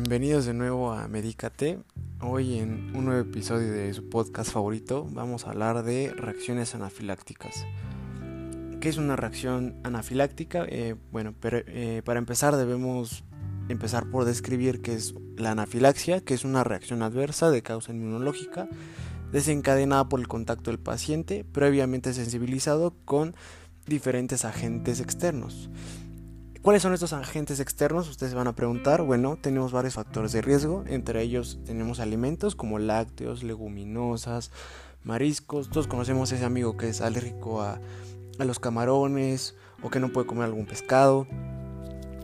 Bienvenidos de nuevo a Medícate. Hoy en un nuevo episodio de su podcast favorito vamos a hablar de reacciones anafilácticas. ¿Qué es una reacción anafiláctica? Eh, bueno, pero, eh, para empezar debemos empezar por describir qué es la anafilaxia, que es una reacción adversa de causa inmunológica desencadenada por el contacto del paciente previamente sensibilizado con diferentes agentes externos. ¿Cuáles son estos agentes externos? Ustedes van a preguntar. Bueno, tenemos varios factores de riesgo. Entre ellos tenemos alimentos como lácteos, leguminosas, mariscos. Todos conocemos a ese amigo que es alérgico a, los camarones o que no puede comer algún pescado.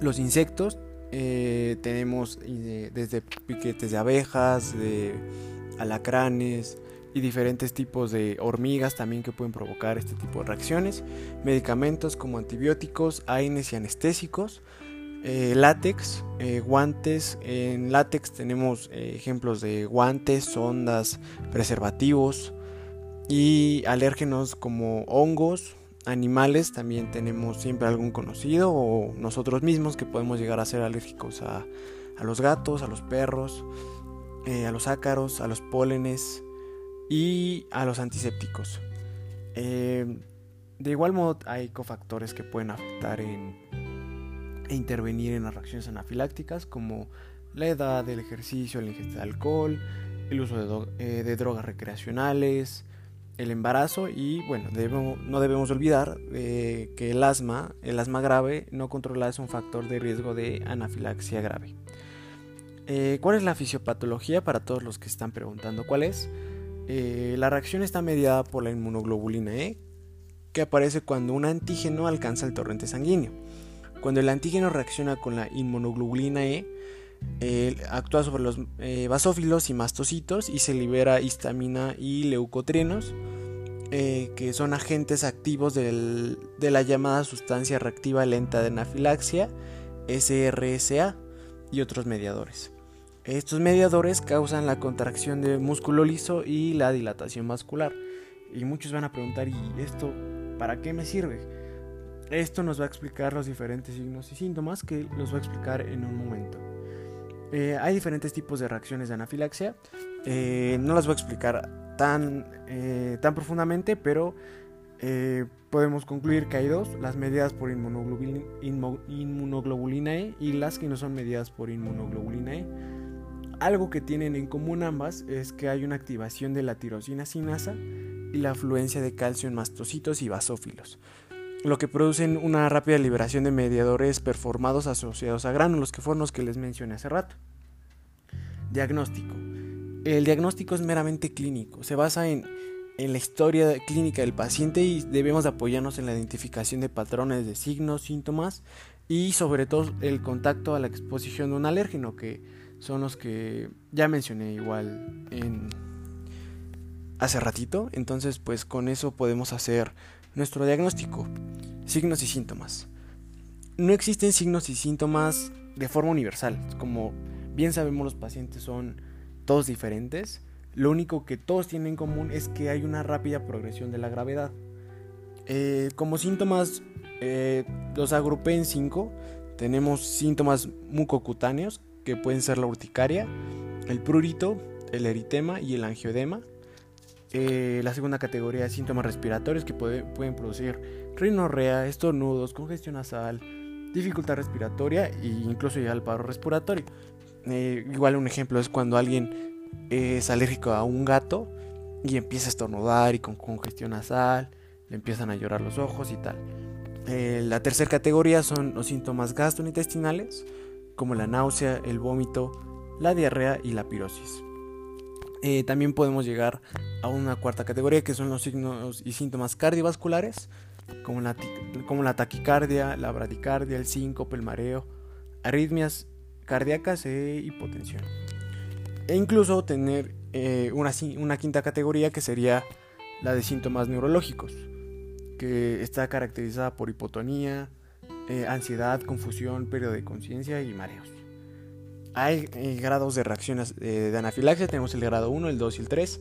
Los insectos. Eh, tenemos eh, desde piquetes de abejas, de alacranes, y diferentes tipos de hormigas también que pueden provocar este tipo de reacciones, medicamentos como antibióticos, AINES y anestésicos, eh, látex, eh, guantes, en látex tenemos eh, ejemplos de guantes, sondas, preservativos y alérgenos como hongos, animales, también tenemos siempre algún conocido o nosotros mismos que podemos llegar a ser alérgicos a, a los gatos, a los perros, a los ácaros, a los pólenes, y a los antisépticos. Eh, de igual modo hay cofactores que pueden afectar en, e intervenir en las reacciones anafilácticas como la edad, el ejercicio, la ingesta de alcohol, el uso de, eh, drogas recreacionales, el embarazo y bueno, no debemos olvidar eh, que el asma, el asma grave no controlada es un factor de riesgo de anafilaxia grave. ¿Cuál es la fisiopatología para todos los que están preguntando cuál es? Eh, la reacción está mediada por la inmunoglobulina E, que aparece cuando un antígeno alcanza el torrente sanguíneo. Cuando el antígeno reacciona con la inmunoglobulina E, actúa sobre los eh, basófilos y mastocitos y se libera histamina y leucotrienos, eh, que son agentes activos de la llamada sustancia reactiva lenta de anafilaxia, SRSA, y otros mediadores. Estos mediadores causan la contracción del músculo liso y la dilatación vascular. Y muchos van a preguntar, ¿y esto para qué me sirve? Esto nos va a explicar los diferentes signos y síntomas que los voy a explicar en un momento. Eh, hay diferentes tipos de reacciones de anafilaxia. Eh, no las voy a explicar tan, eh, tan profundamente, pero podemos concluir que hay dos, las mediadas por inmunoglobulina, inmunoglobulina E y las que no son mediadas por inmunoglobulina E. Algo que tienen en común ambas es que hay una activación de la tirosina sinasa y la afluencia de calcio en mastocitos y basófilos, lo que producen una rápida liberación de mediadores performados asociados a gránulos, que fueron los que les mencioné hace rato. Diagnóstico. El diagnóstico es meramente clínico, se basa en, en la historia clínica del paciente y debemos apoyarnos en la identificación de patrones de signos, síntomas y sobre todo el contacto a la exposición de un alérgeno que son los que ya mencioné igual en hace ratito. Entonces, pues con eso podemos hacer nuestro diagnóstico. Signos y síntomas. No existen signos y síntomas de forma universal. Como bien sabemos los pacientes son todos diferentes. Lo único que todos tienen en común es que hay una rápida progresión de la gravedad. Eh, como síntomas eh, los agrupé en cinco. Tenemos síntomas mucocutáneos, que pueden ser la urticaria, el prurito, el eritema y el angiodema. Eh, la segunda categoría es síntomas respiratorios que pueden producir rinorrea, estornudos, congestión nasal, dificultad respiratoria e incluso ya el paro respiratorio. Eh, igual un ejemplo es cuando alguien es alérgico a un gato y empieza a estornudar y con congestión nasal, le empiezan a llorar los ojos y tal. Eh, la tercera categoría son los síntomas gastrointestinales como la náusea, el vómito, la diarrea y la pirosis. Eh, también podemos llegar a una cuarta categoría que son los signos y síntomas cardiovasculares, como la, como la taquicardia, la bradicardia, el síncope, el mareo, arritmias cardíacas e hipotensión. E incluso tener eh, una, una quinta categoría que sería la de síntomas neurológicos, que está caracterizada por hipotonía, eh, ansiedad, confusión, pérdida de conciencia y mareos. Hay eh, grados de reacciones eh, de anafilaxia, tenemos el grado 1, el 2 y el 3.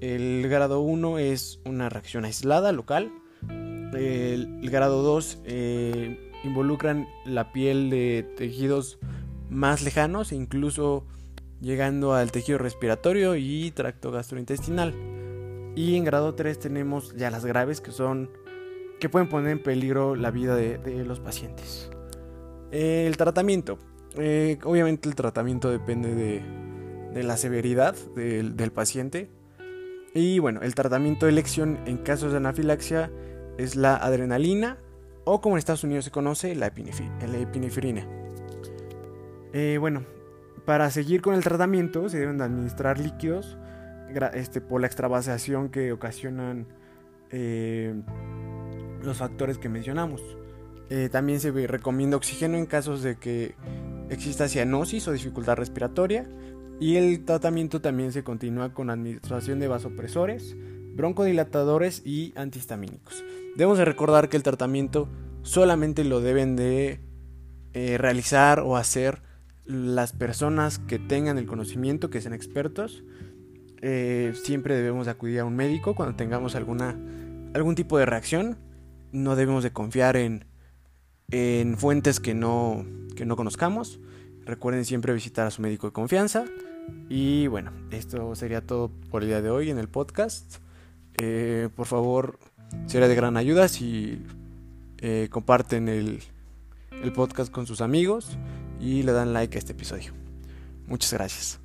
El grado 1 es una reacción aislada, local. El, grado 2 involucran la piel de tejidos más lejanos, incluso llegando al tejido respiratorio y tracto gastrointestinal. Y en grado 3 tenemos ya las graves que son que pueden poner en peligro la vida de, los pacientes. El tratamiento. Eh, obviamente el tratamiento depende de, la severidad del, paciente. Y bueno, el tratamiento de elección en casos de anafilaxia es la adrenalina o como en Estados Unidos se conoce, la, epinefrina. Eh, bueno, para seguir con el tratamiento se deben administrar líquidos este, por la extravasación que ocasionan eh, los factores que mencionamos. Eh, también se recomienda oxígeno en casos de que exista cianosis o dificultad respiratoria. Y el tratamiento también se continúa con administración de vasopresores, broncodilatadores y antihistamínicos. Debemos de recordar que el tratamiento solamente lo deben de eh, realizar o hacer las personas que tengan el conocimiento, que sean expertos. Eh, siempre debemos acudir a un médico cuando tengamos alguna, algún tipo de reacción. No debemos de confiar en, en fuentes que no, que no conozcamos. Recuerden siempre visitar a su médico de confianza. Y bueno, esto sería todo por el día de hoy en el podcast. Eh, por favor, sería de gran ayuda si eh, comparten el, el podcast con sus amigos y le dan like a este episodio. Muchas gracias.